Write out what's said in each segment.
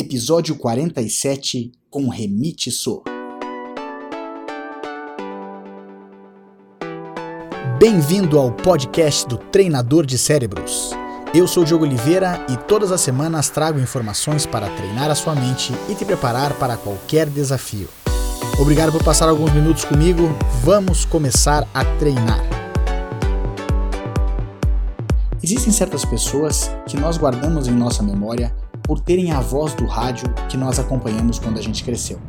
episódio 47 com Remite So. Bem-vindo ao podcast do Treinador de Cérebros. Eu sou Diogo Oliveira e todas as semanas trago informações para treinar a sua mente e te preparar para qualquer desafio. Obrigado por passar alguns minutos comigo. Vamos começar a treinar. Existem certas pessoas que nós guardamos em nossa memória por terem a voz do rádio que nós acompanhamos quando a gente cresceu.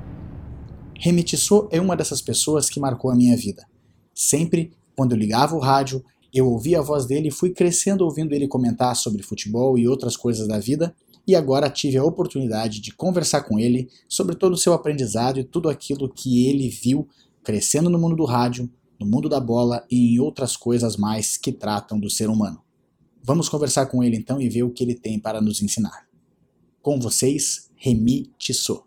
Remitissô é uma dessas pessoas que marcou a minha vida. Sempre, quando eu ligava o rádio, eu ouvia a voz dele e fui crescendo ouvindo ele comentar sobre futebol e outras coisas da vida, e agora tive a oportunidade de conversar com ele sobre todo o seu aprendizado e tudo aquilo que ele viu crescendo no mundo do rádio, no mundo da bola e em outras coisas mais que tratam do ser humano. Vamos conversar com ele então e ver o que ele tem para nos ensinar. Com vocês, Remy Tissot.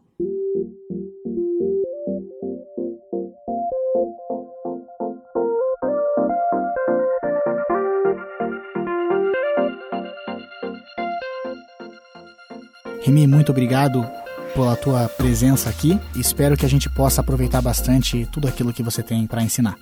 Remy, muito obrigado pela tua presença aqui. Espero que a gente possa aproveitar bastante tudo aquilo que você tem para ensinar.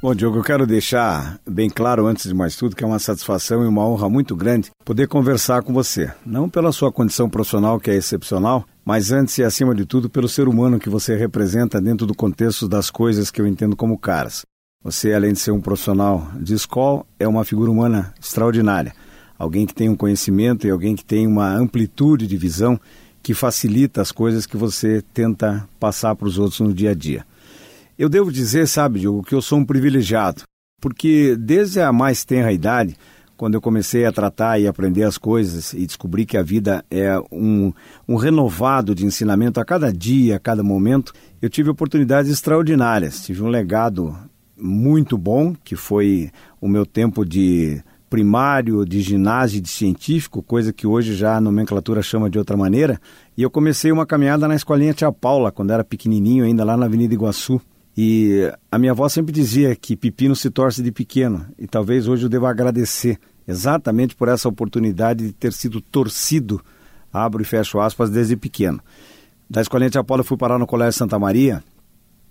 Bom, Diogo, eu quero deixar bem claro, antes de mais tudo, que é uma satisfação e uma honra muito grande poder conversar com você. Não pela sua condição profissional, que é excepcional, mas antes e acima de tudo pelo ser humano que você representa dentro do contexto das coisas que eu entendo como caras. Você, além de ser um profissional de escola, é uma figura humana extraordinária. Alguém que tem um conhecimento e alguém que tem uma amplitude de visão que facilita as coisas que você tenta passar para os outros no dia a dia. Eu devo dizer, sabe, Diogo, que eu sou um privilegiado, porque desde a mais tenra idade, quando eu comecei a tratar e aprender as coisas e descobri que a vida é um, um renovado de ensinamento a cada dia, a cada momento, eu tive oportunidades extraordinárias. Tive um legado muito bom, que foi o meu tempo de primário, de ginásio, de científico, coisa que hoje já a nomenclatura chama de outra maneira. E eu comecei uma caminhada na escolinha Tia Paula, quando era pequenininho, ainda lá na Avenida Iguaçu. E a minha avó sempre dizia que pepino se torce de pequeno, e talvez hoje eu deva agradecer exatamente por essa oportunidade de ter sido torcido, abro e fecho aspas, desde pequeno. Da Escolinha de Apolo fui parar no Colégio Santa Maria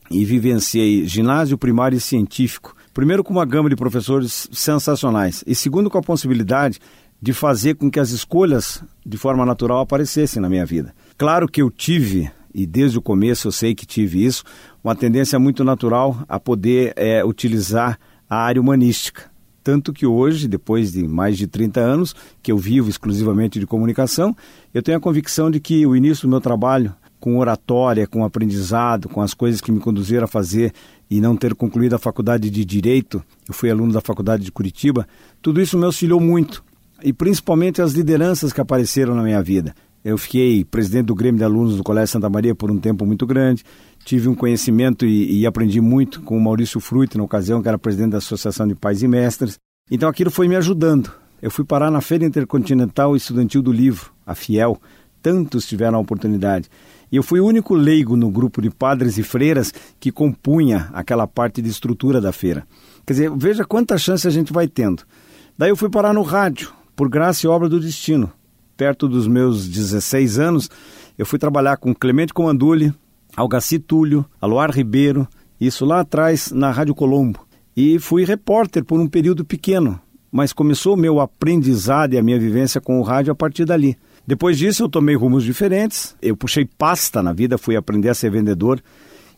e vivenciei ginásio primário e científico. Primeiro com uma gama de professores sensacionais e segundo com a possibilidade de fazer com que as escolhas de forma natural aparecessem na minha vida. Claro que eu tive e desde o começo eu sei que tive isso, uma tendência muito natural a poder é, utilizar a área humanística. Tanto que hoje, depois de mais de 30 anos, que eu vivo exclusivamente de comunicação, eu tenho a convicção de que o início do meu trabalho, com oratória, com aprendizado, com as coisas que me conduziram a fazer e não ter concluído a faculdade de Direito, eu fui aluno da faculdade de Curitiba, tudo isso me auxiliou muito. E principalmente as lideranças que apareceram na minha vida. Eu fiquei presidente do Grêmio de Alunos do Colégio Santa Maria por um tempo muito grande. Tive um conhecimento e, e aprendi muito com o Maurício Fruit, na ocasião, que era presidente da Associação de Pais e Mestres. Então aquilo foi me ajudando. Eu fui parar na Feira Intercontinental Estudantil do Livro, a FIEL. Tantos tiveram a oportunidade. E eu fui o único leigo no grupo de padres e freiras que compunha aquela parte de estrutura da feira. Quer dizer, veja quanta chance a gente vai tendo. Daí eu fui parar no rádio, por graça e obra do destino perto dos meus 16 anos, eu fui trabalhar com Clemente Comandulli, Algaci Túlio, Aloar Ribeiro, isso lá atrás na Rádio Colombo. E fui repórter por um período pequeno, mas começou o meu aprendizado e a minha vivência com o rádio a partir dali. Depois disso, eu tomei rumos diferentes, eu puxei pasta na vida, fui aprender a ser vendedor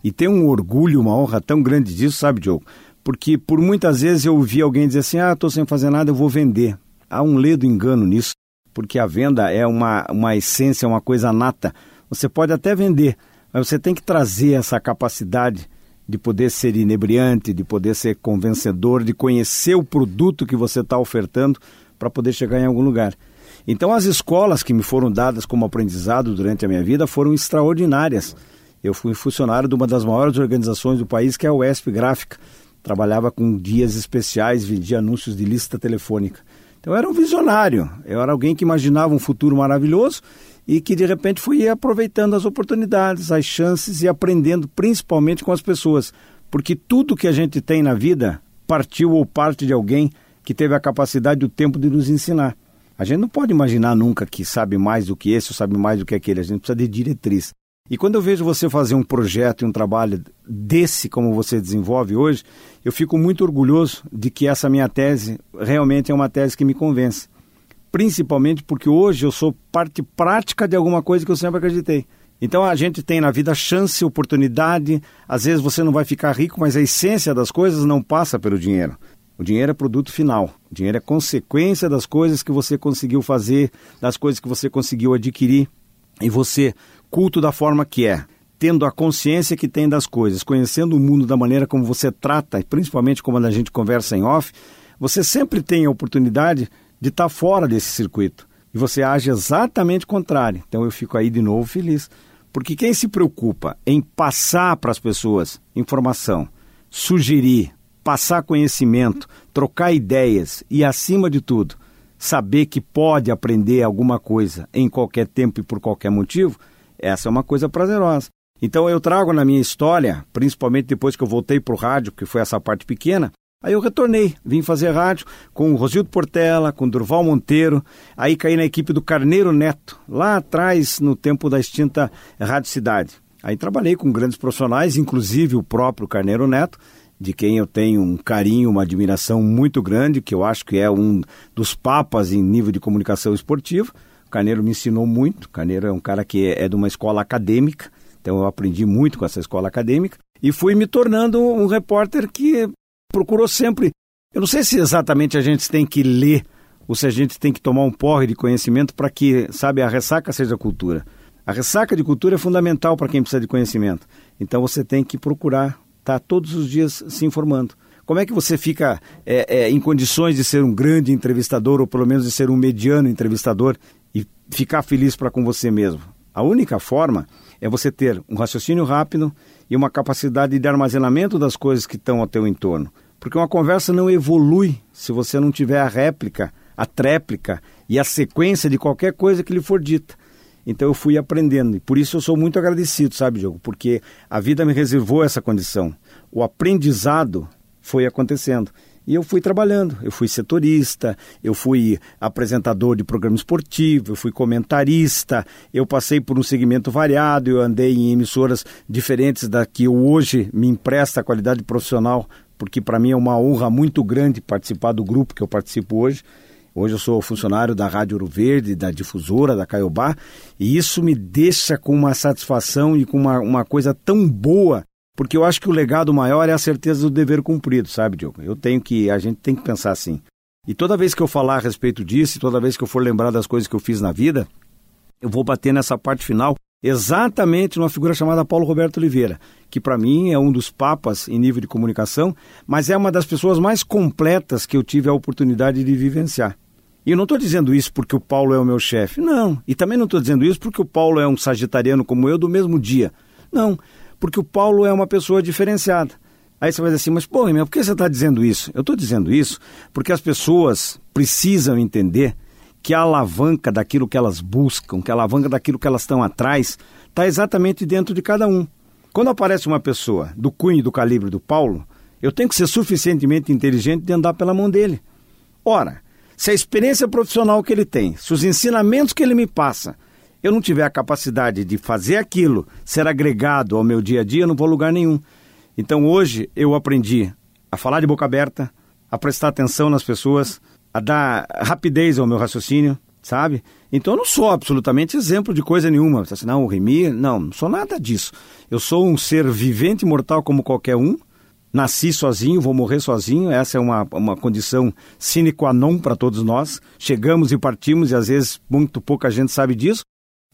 e tenho um orgulho, uma honra tão grande disso, sabe, Diogo? Porque por muitas vezes eu ouvi alguém dizer assim: ah, estou sem fazer nada, eu vou vender. Há um ledo engano nisso porque a venda é uma, uma essência, uma coisa nata. Você pode até vender, mas você tem que trazer essa capacidade de poder ser inebriante, de poder ser convencedor, de conhecer o produto que você está ofertando para poder chegar em algum lugar. Então, as escolas que me foram dadas como aprendizado durante a minha vida foram extraordinárias. Eu fui funcionário de uma das maiores organizações do país, que é a UESP Gráfica. Trabalhava com dias especiais, vendia anúncios de lista telefônica. Então eu era um visionário, eu era alguém que imaginava um futuro maravilhoso e que de repente fui aproveitando as oportunidades, as chances e aprendendo principalmente com as pessoas, porque tudo que a gente tem na vida partiu ou parte de alguém que teve a capacidade e o tempo de nos ensinar. A gente não pode imaginar nunca que sabe mais do que esse ou sabe mais do que aquele. A gente precisa de diretriz. E quando eu vejo você fazer um projeto e um trabalho desse como você desenvolve hoje, eu fico muito orgulhoso de que essa minha tese realmente é uma tese que me convence. Principalmente porque hoje eu sou parte prática de alguma coisa que eu sempre acreditei. Então a gente tem na vida chance, oportunidade. Às vezes você não vai ficar rico, mas a essência das coisas não passa pelo dinheiro. O dinheiro é produto final. O dinheiro é consequência das coisas que você conseguiu fazer, das coisas que você conseguiu adquirir. E você culto da forma que é, tendo a consciência que tem das coisas, conhecendo o mundo da maneira como você trata, principalmente como a gente conversa em off, você sempre tem a oportunidade de estar fora desse circuito. E você age exatamente contrário. Então eu fico aí de novo feliz. Porque quem se preocupa em passar para as pessoas informação, sugerir, passar conhecimento, trocar ideias e, acima de tudo, saber que pode aprender alguma coisa em qualquer tempo e por qualquer motivo, essa é uma coisa prazerosa. Então eu trago na minha história, principalmente depois que eu voltei para o rádio, que foi essa parte pequena, aí eu retornei, vim fazer rádio com o Rosildo Portela, com o Durval Monteiro, aí caí na equipe do Carneiro Neto, lá atrás, no tempo da extinta Rádio Cidade. Aí trabalhei com grandes profissionais, inclusive o próprio Carneiro Neto, de quem eu tenho um carinho, uma admiração muito grande, que eu acho que é um dos papas em nível de comunicação esportiva. Carneiro me ensinou muito. Carneiro é um cara que é de uma escola acadêmica, então eu aprendi muito com essa escola acadêmica e fui me tornando um repórter que procurou sempre. Eu não sei se exatamente a gente tem que ler ou se a gente tem que tomar um porre de conhecimento para que, sabe, a ressaca seja cultura. A ressaca de cultura é fundamental para quem precisa de conhecimento. Então você tem que procurar estar tá todos os dias se informando. Como é que você fica é, é, em condições de ser um grande entrevistador, ou pelo menos de ser um mediano entrevistador, e ficar feliz para com você mesmo? A única forma é você ter um raciocínio rápido e uma capacidade de armazenamento das coisas que estão ao teu entorno. Porque uma conversa não evolui se você não tiver a réplica, a tréplica e a sequência de qualquer coisa que lhe for dita. Então eu fui aprendendo e por isso eu sou muito agradecido, sabe, Diogo? Porque a vida me reservou essa condição. O aprendizado foi acontecendo. E eu fui trabalhando, eu fui setorista, eu fui apresentador de programa esportivo, eu fui comentarista, eu passei por um segmento variado, eu andei em emissoras diferentes da que hoje me empresta a qualidade profissional, porque para mim é uma honra muito grande participar do grupo que eu participo hoje. Hoje eu sou funcionário da Rádio Ouro Verde, da difusora, da Caiobá, e isso me deixa com uma satisfação e com uma, uma coisa tão boa porque eu acho que o legado maior é a certeza do dever cumprido, sabe, Diogo? Eu tenho que, a gente tem que pensar assim. E toda vez que eu falar a respeito disso, toda vez que eu for lembrar das coisas que eu fiz na vida, eu vou bater nessa parte final exatamente numa figura chamada Paulo Roberto Oliveira, que para mim é um dos papas em nível de comunicação, mas é uma das pessoas mais completas que eu tive a oportunidade de vivenciar. E eu não estou dizendo isso porque o Paulo é o meu chefe, não. E também não estou dizendo isso porque o Paulo é um sagitariano como eu do mesmo dia. Não, porque o Paulo é uma pessoa diferenciada. Aí você vai dizer assim, mas pô, meu, por que você está dizendo isso? Eu estou dizendo isso porque as pessoas precisam entender que a alavanca daquilo que elas buscam, que a alavanca daquilo que elas estão atrás, está exatamente dentro de cada um. Quando aparece uma pessoa do cunho e do calibre do Paulo, eu tenho que ser suficientemente inteligente de andar pela mão dele. Ora, se a experiência profissional que ele tem, se os ensinamentos que ele me passa, eu não tiver a capacidade de fazer aquilo ser agregado ao meu dia a dia, eu não vou a lugar nenhum. Então hoje eu aprendi a falar de boca aberta, a prestar atenção nas pessoas, a dar rapidez ao meu raciocínio, sabe? Então eu não sou absolutamente exemplo de coisa nenhuma. Assim, não, o Remy, não, não sou nada disso. Eu sou um ser vivente mortal como qualquer um. Nasci sozinho, vou morrer sozinho. Essa é uma, uma condição sine qua non para todos nós. Chegamos e partimos e às vezes muito pouca gente sabe disso.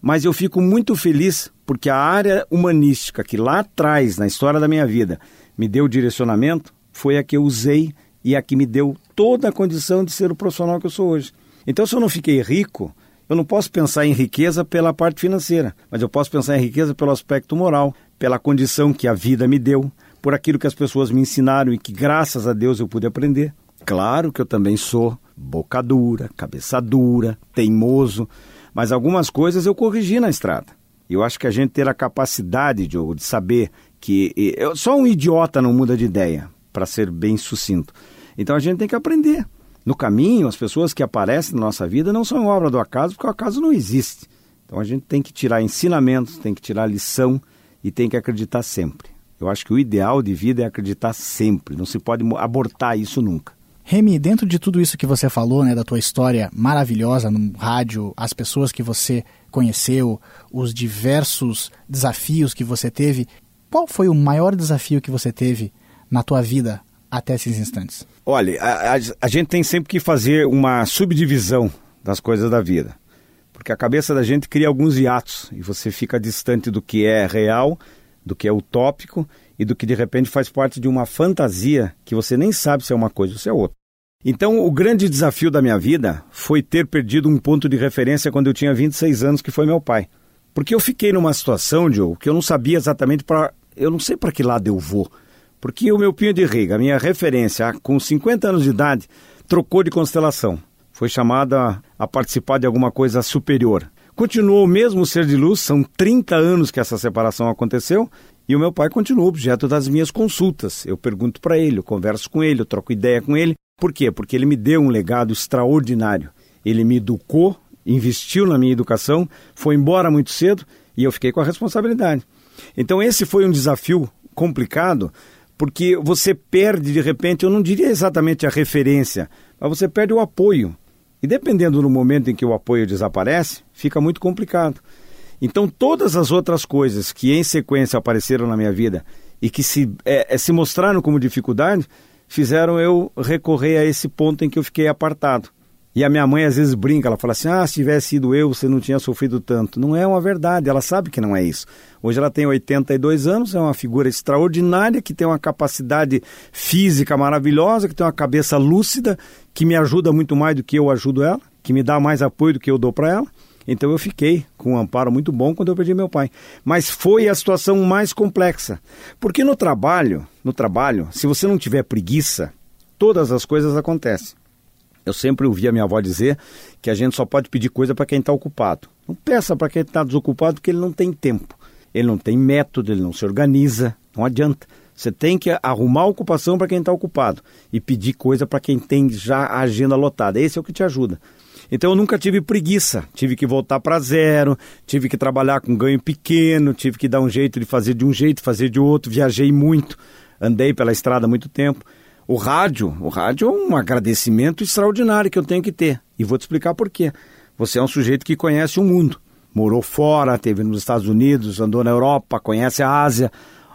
Mas eu fico muito feliz porque a área humanística que lá atrás, na história da minha vida, me deu direcionamento, foi a que eu usei e a que me deu toda a condição de ser o profissional que eu sou hoje. Então, se eu não fiquei rico, eu não posso pensar em riqueza pela parte financeira, mas eu posso pensar em riqueza pelo aspecto moral, pela condição que a vida me deu, por aquilo que as pessoas me ensinaram e que, graças a Deus, eu pude aprender. Claro que eu também sou boca dura, cabeça dura, teimoso, mas algumas coisas eu corrigi na estrada. Eu acho que a gente ter a capacidade, Diogo, de saber que eu, só um idiota não muda de ideia, para ser bem sucinto. Então a gente tem que aprender. No caminho, as pessoas que aparecem na nossa vida não são obra do acaso, porque o acaso não existe. Então a gente tem que tirar ensinamentos, tem que tirar lição e tem que acreditar sempre. Eu acho que o ideal de vida é acreditar sempre, não se pode abortar isso nunca. Remy, dentro de tudo isso que você falou, né, da tua história maravilhosa no rádio, as pessoas que você conheceu, os diversos desafios que você teve, qual foi o maior desafio que você teve na tua vida até esses instantes? Olha, a, a, a gente tem sempre que fazer uma subdivisão das coisas da vida. Porque a cabeça da gente cria alguns hiatos e você fica distante do que é real, do que é utópico e do que de repente faz parte de uma fantasia que você nem sabe se é uma coisa ou se é outra. Então, o grande desafio da minha vida foi ter perdido um ponto de referência quando eu tinha 26 anos, que foi meu pai. Porque eu fiquei numa situação, Joe, que eu não sabia exatamente para. Eu não sei para que lado eu vou. Porque o meu pinho de riga, a minha referência, com 50 anos de idade, trocou de constelação. Foi chamada a participar de alguma coisa superior. Continuou o mesmo ser de luz, são 30 anos que essa separação aconteceu, e o meu pai continua objeto das minhas consultas. Eu pergunto para ele, eu converso com ele, eu troco ideia com ele. Por quê? Porque ele me deu um legado extraordinário. Ele me educou, investiu na minha educação, foi embora muito cedo e eu fiquei com a responsabilidade. Então, esse foi um desafio complicado, porque você perde de repente, eu não diria exatamente a referência, mas você perde o apoio. E dependendo do momento em que o apoio desaparece, fica muito complicado. Então, todas as outras coisas que em sequência apareceram na minha vida e que se, é, é, se mostraram como dificuldade, fizeram eu recorrer a esse ponto em que eu fiquei apartado. E a minha mãe às vezes brinca, ela fala assim: ah, se tivesse sido eu, você não tinha sofrido tanto. Não é uma verdade, ela sabe que não é isso. Hoje ela tem 82 anos, é uma figura extraordinária, que tem uma capacidade física maravilhosa, que tem uma cabeça lúcida, que me ajuda muito mais do que eu ajudo ela, que me dá mais apoio do que eu dou para ela. Então eu fiquei com um amparo muito bom quando eu perdi meu pai. Mas foi a situação mais complexa. Porque no trabalho, no trabalho, se você não tiver preguiça, todas as coisas acontecem. Eu sempre ouvi a minha avó dizer que a gente só pode pedir coisa para quem está ocupado. Não peça para quem está desocupado porque ele não tem tempo. Ele não tem método, ele não se organiza. Não adianta. Você tem que arrumar ocupação para quem está ocupado e pedir coisa para quem tem já a agenda lotada. Esse é o que te ajuda. Então eu nunca tive preguiça, tive que voltar para zero, tive que trabalhar com ganho pequeno, tive que dar um jeito de fazer de um jeito, fazer de outro, viajei muito, andei pela estrada muito tempo. O rádio, o rádio é um agradecimento extraordinário que eu tenho que ter. E vou te explicar por quê. Você é um sujeito que conhece o mundo. Morou fora, teve nos Estados Unidos, andou na Europa, conhece a Ásia.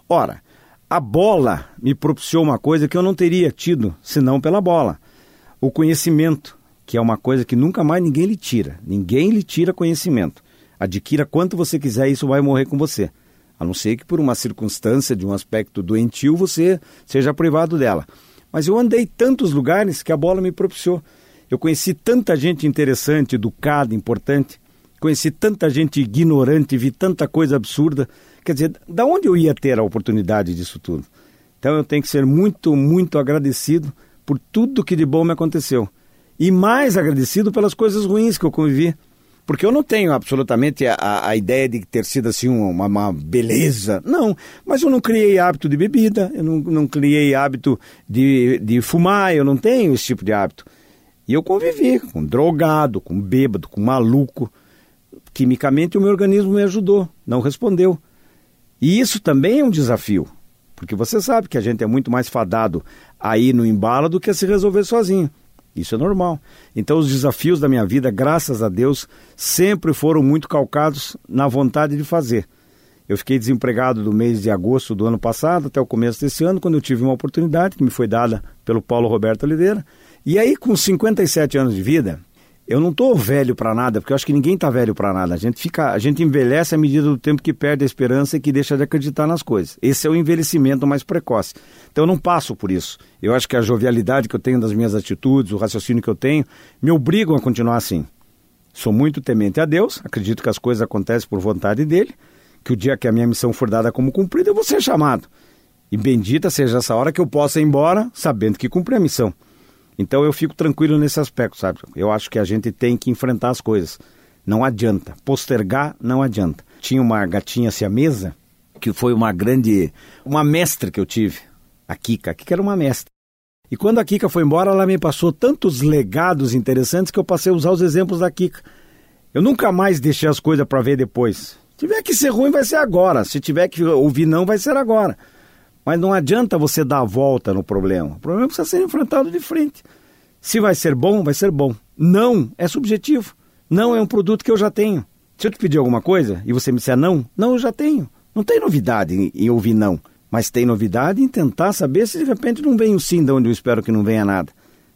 Ora, a bola me propiciou uma coisa que eu não teria tido senão pela bola. O conhecimento, que é uma coisa que nunca mais ninguém lhe tira. Ninguém lhe tira conhecimento. Adquira quanto você quiser isso vai morrer com você. A não ser que por uma circunstância de um aspecto doentio você seja privado dela. Mas eu andei tantos lugares que a bola me propiciou. Eu conheci tanta gente interessante, educada, importante. Conheci tanta gente ignorante, vi tanta coisa absurda. Quer dizer, da onde eu ia ter a oportunidade disso tudo? Então eu tenho que ser muito, muito agradecido por tudo que de bom me aconteceu. E mais agradecido pelas coisas ruins que eu convivi. Porque eu não tenho absolutamente a, a ideia de ter sido assim uma, uma, beleza. Não, mas eu não criei hábito de bebida, eu não, não criei hábito de, de fumar, eu não tenho esse tipo de hábito. E eu convivi com drogado, com bêbado, com maluco. Quimicamente o meu organismo me ajudou, não respondeu. E isso também é um desafio, porque você sabe que a gente é muito mais fadado a ir no embalo do que a se resolver sozinho. Isso é normal. Então, os desafios da minha vida, graças a Deus, sempre foram muito calcados na vontade de fazer. Eu fiquei desempregado do mês de agosto do ano passado até o começo desse ano, quando eu tive uma oportunidade que me foi dada pelo Paulo Roberto Oliveira. E aí, com 57 anos de vida, eu não estou velho para nada, porque eu acho que ninguém está velho para nada. A gente fica, a gente envelhece à medida do tempo que perde a esperança e que deixa de acreditar nas coisas. Esse é o envelhecimento mais precoce. Então eu não passo por isso. Eu acho que a jovialidade que eu tenho das minhas atitudes, o raciocínio que eu tenho, me obrigam a continuar assim. Sou muito temente a Deus, acredito que as coisas acontecem por vontade dele, que o dia que a minha missão for dada como cumprida, eu vou ser chamado. E bendita seja essa hora que eu possa ir embora sabendo que cumpri a missão. Então eu fico tranquilo nesse aspecto, sabe? Eu acho que a gente tem que enfrentar as coisas. Não adianta. Postergar não adianta. Tinha uma gatinha siamesa que foi uma grande. uma mestra que eu tive. A Kika. A Kika era uma mestra. E quando a Kika foi embora, ela me passou tantos legados interessantes que eu passei a usar os exemplos da Kika. Eu nunca mais deixei as coisas para ver depois. Se tiver que ser ruim, vai ser agora. Se tiver que ouvir não, vai ser agora. Mas não adianta você dar a volta no problema. O problema precisa ser enfrentado de frente. Se vai ser bom, vai ser bom. Não é subjetivo. Não é um produto que eu já tenho. Se eu te pedir alguma coisa e você me disser não, não, eu já tenho. Não tem novidade em, em ouvir não. Mas tem novidade em tentar saber se de repente não vem o sim de onde eu espero que não venha nada.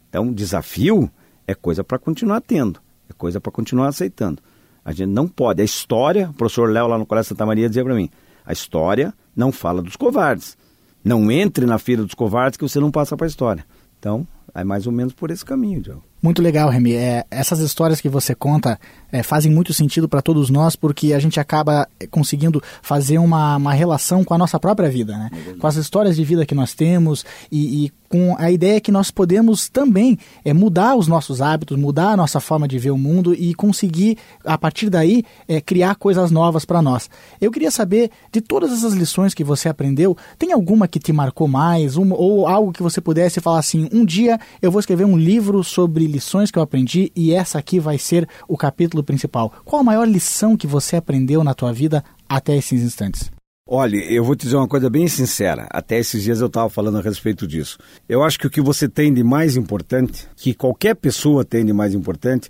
Então, desafio é coisa para continuar tendo. É coisa para continuar aceitando. A gente não pode. A história, o professor Léo lá no Colégio Santa Maria dizia para mim: a história não fala dos covardes. Não entre na fila dos covardes que você não passa para a história. Então, é mais ou menos por esse caminho, Diogo. Muito legal, Remy. É, essas histórias que você conta é, fazem muito sentido para todos nós, porque a gente acaba é, conseguindo fazer uma, uma relação com a nossa própria vida, né? É com as histórias de vida que nós temos e, e com a ideia que nós podemos também é, mudar os nossos hábitos, mudar a nossa forma de ver o mundo e conseguir, a partir daí, é, criar coisas novas para nós. Eu queria saber, de todas essas lições que você aprendeu, tem alguma que te marcou mais? Ou algo que você pudesse falar assim: um dia eu vou escrever um livro sobre lições que eu aprendi e essa aqui vai ser o capítulo principal. Qual a maior lição que você aprendeu na tua vida até esses instantes? Olha, eu vou te dizer uma coisa bem sincera. Até esses dias eu estava falando a respeito disso. Eu acho que o que você tem de mais importante, que qualquer pessoa tem de mais importante,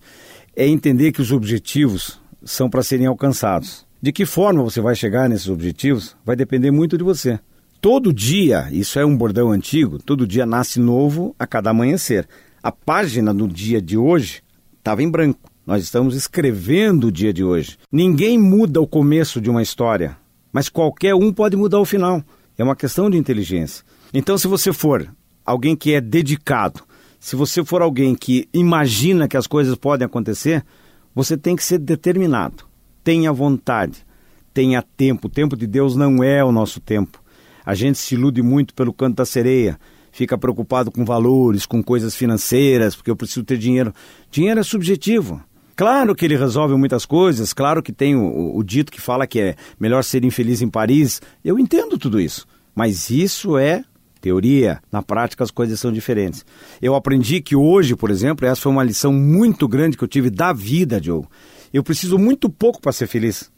é entender que os objetivos são para serem alcançados. De que forma você vai chegar nesses objetivos vai depender muito de você. Todo dia, isso é um bordão antigo, todo dia nasce novo a cada amanhecer. A página do dia de hoje estava em branco. Nós estamos escrevendo o dia de hoje. Ninguém muda o começo de uma história mas qualquer um pode mudar o final. É uma questão de inteligência. Então, se você for alguém que é dedicado, se você for alguém que imagina que as coisas podem acontecer, você tem que ser determinado. Tenha vontade, tenha tempo. O tempo de Deus não é o nosso tempo. A gente se ilude muito pelo canto da sereia, fica preocupado com valores, com coisas financeiras, porque eu preciso ter dinheiro. Dinheiro é subjetivo. Claro que ele resolve muitas coisas, claro que tem o, o, dito que fala que é melhor ser infeliz em Paris. Eu entendo tudo isso, mas isso é teoria. Na prática as coisas são diferentes. Eu aprendi que hoje, por exemplo, essa foi uma lição muito grande que eu tive da vida, Diogo. Eu preciso muito pouco para ser feliz.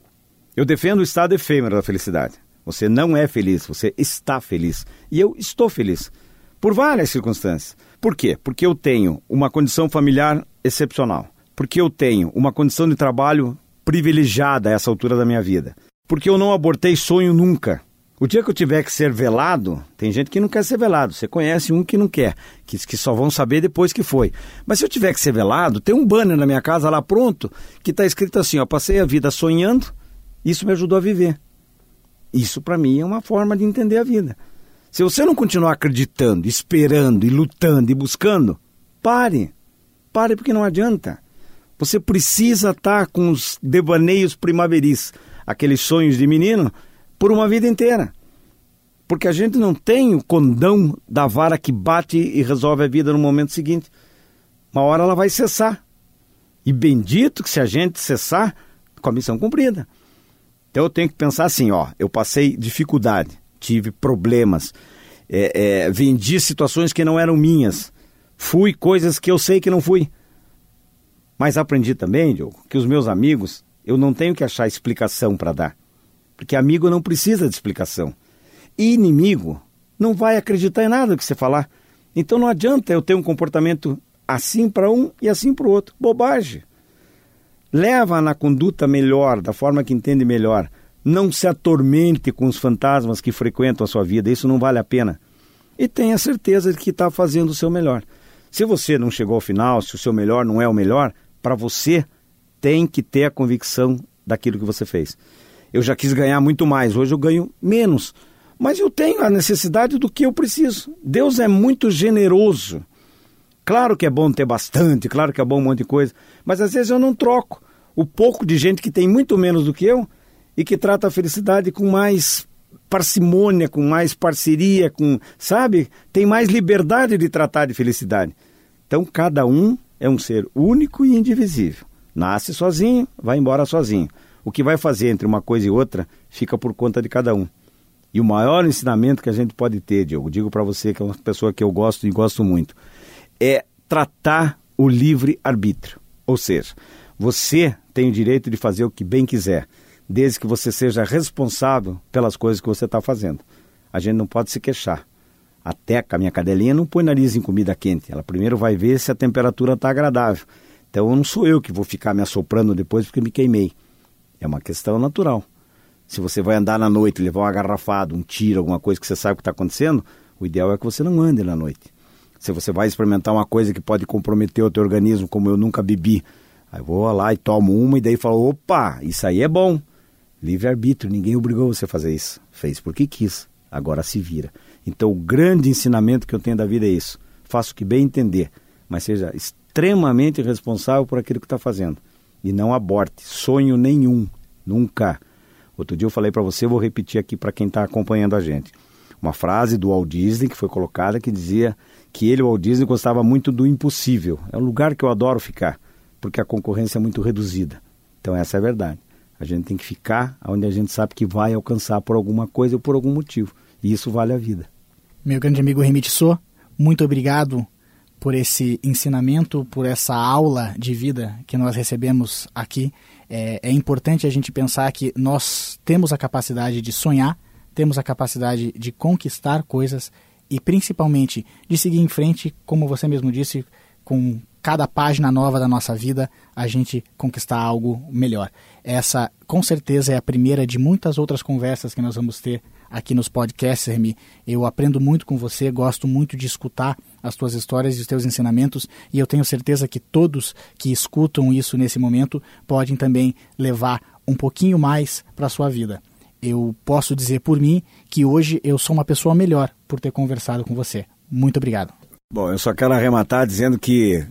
Eu defendo o estado efêmero da felicidade. Você não é feliz, você está feliz. E eu estou feliz. Por várias circunstâncias. Por quê? Porque eu tenho uma condição familiar excepcional porque eu tenho uma condição de trabalho privilegiada a essa altura da minha vida. Porque eu não abortei sonho nunca. O dia que eu tiver que ser velado, tem gente que não quer ser velado. Você conhece um que não quer, que, que só vão saber depois que foi. Mas se eu tiver que ser velado, tem um banner na minha casa lá pronto que está escrito assim: ó, passei a vida sonhando, isso me ajudou a viver. Isso para mim é uma forma de entender a vida. Se você não continuar acreditando, esperando e lutando e buscando, pare. Pare porque não adianta. Você precisa estar com os devaneios primaveris, aqueles sonhos de menino, por uma vida inteira. Porque a gente não tem o condão da vara que bate e resolve a vida no momento seguinte. Uma hora ela vai cessar. E bendito que se a gente cessar, com a missão cumprida. Então eu tenho que pensar assim, ó, eu passei dificuldade, tive problemas, é, é, vendi situações que não eram minhas, fui coisas que eu sei que não fui. Mas aprendi também, Diogo, que os meus amigos, eu não tenho que achar explicação para dar. Porque amigo não precisa de explicação. E inimigo não vai acreditar em nada que você falar. Então não adianta eu ter um comportamento assim para um e assim para o outro. Bobagem. Leva na conduta melhor, da forma que entende melhor. Não se atormente com os fantasmas que frequentam a sua vida. Isso não vale a pena. E tenha certeza de que está fazendo o seu melhor. Se você não chegou ao final, se o seu melhor não é o melhor, para você tem que ter a convicção daquilo que você fez. Eu já quis ganhar muito mais, hoje eu ganho menos. Mas eu tenho a necessidade do que eu preciso. Deus é muito generoso. Claro que é bom ter bastante, claro que é bom um monte de coisa, mas às vezes eu não troco o pouco de gente que tem muito menos do que eu e que trata a felicidade com mais parcimônia, com mais parceria, com, sabe? Tem mais liberdade de tratar de felicidade. Então cada um é um ser único e indivisível. Nasce sozinho, vai embora sozinho. O que vai fazer entre uma coisa e outra fica por conta de cada um. E o maior ensinamento que a gente pode ter, Diogo, digo para você que é uma pessoa que eu gosto e gosto muito, é tratar o livre arbítrio. Ou seja, você tem o direito de fazer o que bem quiser, desde que você seja responsável pelas coisas que você está fazendo. A gente não pode se queixar. A Teca, minha cadelinha, não põe nariz em comida quente. Ela primeiro vai ver se a temperatura está agradável. Então não sou eu que vou ficar me assoprando depois porque me queimei. É uma questão natural. Se você vai andar na noite, levar uma garrafada, um tiro, alguma coisa que você sabe o que está acontecendo, o ideal é que você não ande na noite. Se você vai experimentar uma coisa que pode comprometer o teu organismo, como eu nunca bebi, aí vou lá e tomo uma e daí falo, opa, isso aí é bom. Livre-arbítrio, ninguém obrigou você a fazer isso. Fez porque quis, agora se vira. Então o grande ensinamento que eu tenho da vida é isso. Faça o que bem entender, mas seja extremamente responsável por aquilo que está fazendo. E não aborte sonho nenhum, nunca. Outro dia eu falei para você, vou repetir aqui para quem está acompanhando a gente. Uma frase do Walt Disney que foi colocada que dizia que ele, o Walt Disney, gostava muito do impossível. É um lugar que eu adoro ficar, porque a concorrência é muito reduzida. Então essa é a verdade. A gente tem que ficar onde a gente sabe que vai alcançar por alguma coisa ou por algum motivo. E isso vale a vida. Meu grande amigo Remite So, muito obrigado por esse ensinamento, por essa aula de vida que nós recebemos aqui é, é importante a gente pensar que nós temos a capacidade de sonhar, temos a capacidade de conquistar coisas e principalmente de seguir em frente, como você mesmo disse, com cada página nova da nossa vida, a gente conquistar algo melhor. Essa, com certeza, é a primeira de muitas outras conversas que nós vamos ter aqui nos podcasts, Remy. Eu aprendo muito com você, gosto muito de escutar as tuas histórias e os teus ensinamentos, e eu tenho certeza que todos que escutam isso nesse momento podem também levar um pouquinho mais para a sua vida. Eu posso dizer por mim que hoje eu sou uma pessoa melhor por ter conversado com você. Muito obrigado. Bom, eu só quero arrematar dizendo que,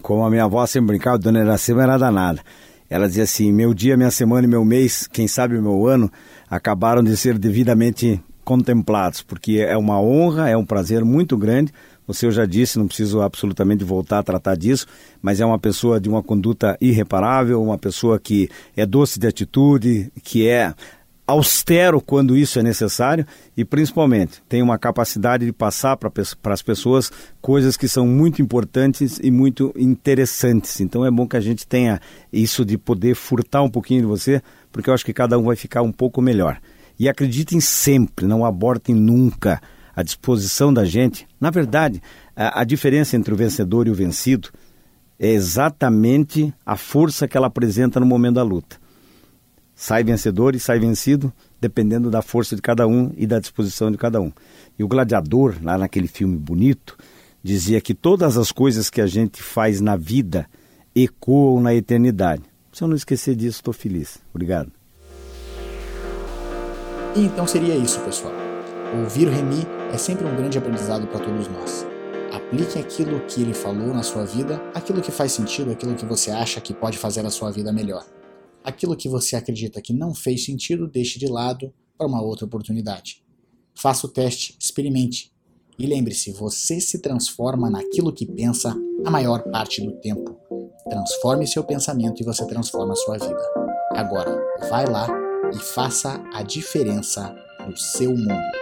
como a minha avó sempre brincava, Dona Iracema era danada. Ela dizia assim: meu dia, minha semana e meu mês, quem sabe o meu ano, acabaram de ser devidamente contemplados, porque é uma honra, é um prazer muito grande. Você eu já disse, não preciso absolutamente voltar a tratar disso, mas é uma pessoa de uma conduta irreparável, uma pessoa que é doce de atitude, que é austero quando isso é necessário e principalmente tem uma capacidade de passar para as pessoas coisas que são muito importantes e muito interessantes. Então é bom que a gente tenha isso de poder furtar um pouquinho de você, porque eu acho que cada um vai ficar um pouco melhor. E acreditem sempre, não abortem nunca a disposição da gente. Na verdade, a, a diferença entre o vencedor e o vencido é exatamente a força que ela apresenta no momento da luta sai vencedor e sai vencido, dependendo da força de cada um e da disposição de cada um. E o gladiador, lá naquele filme bonito, dizia que todas as coisas que a gente faz na vida ecoam na eternidade. Se eu não esquecer disso, estou feliz. Obrigado. E então seria isso, pessoal. Ouvir o Remy é sempre um grande aprendizado para todos nós. Aplique aquilo que ele falou na sua vida, aquilo que faz sentido, aquilo que você acha que pode fazer a sua vida melhor. Aquilo que você acredita que não fez sentido, deixe de lado para uma outra oportunidade. Faça o teste, experimente. E lembre-se, você se transforma naquilo que pensa a maior parte do tempo. Transforme seu pensamento e você transforma a sua vida. Agora, vai lá e faça a diferença no seu mundo.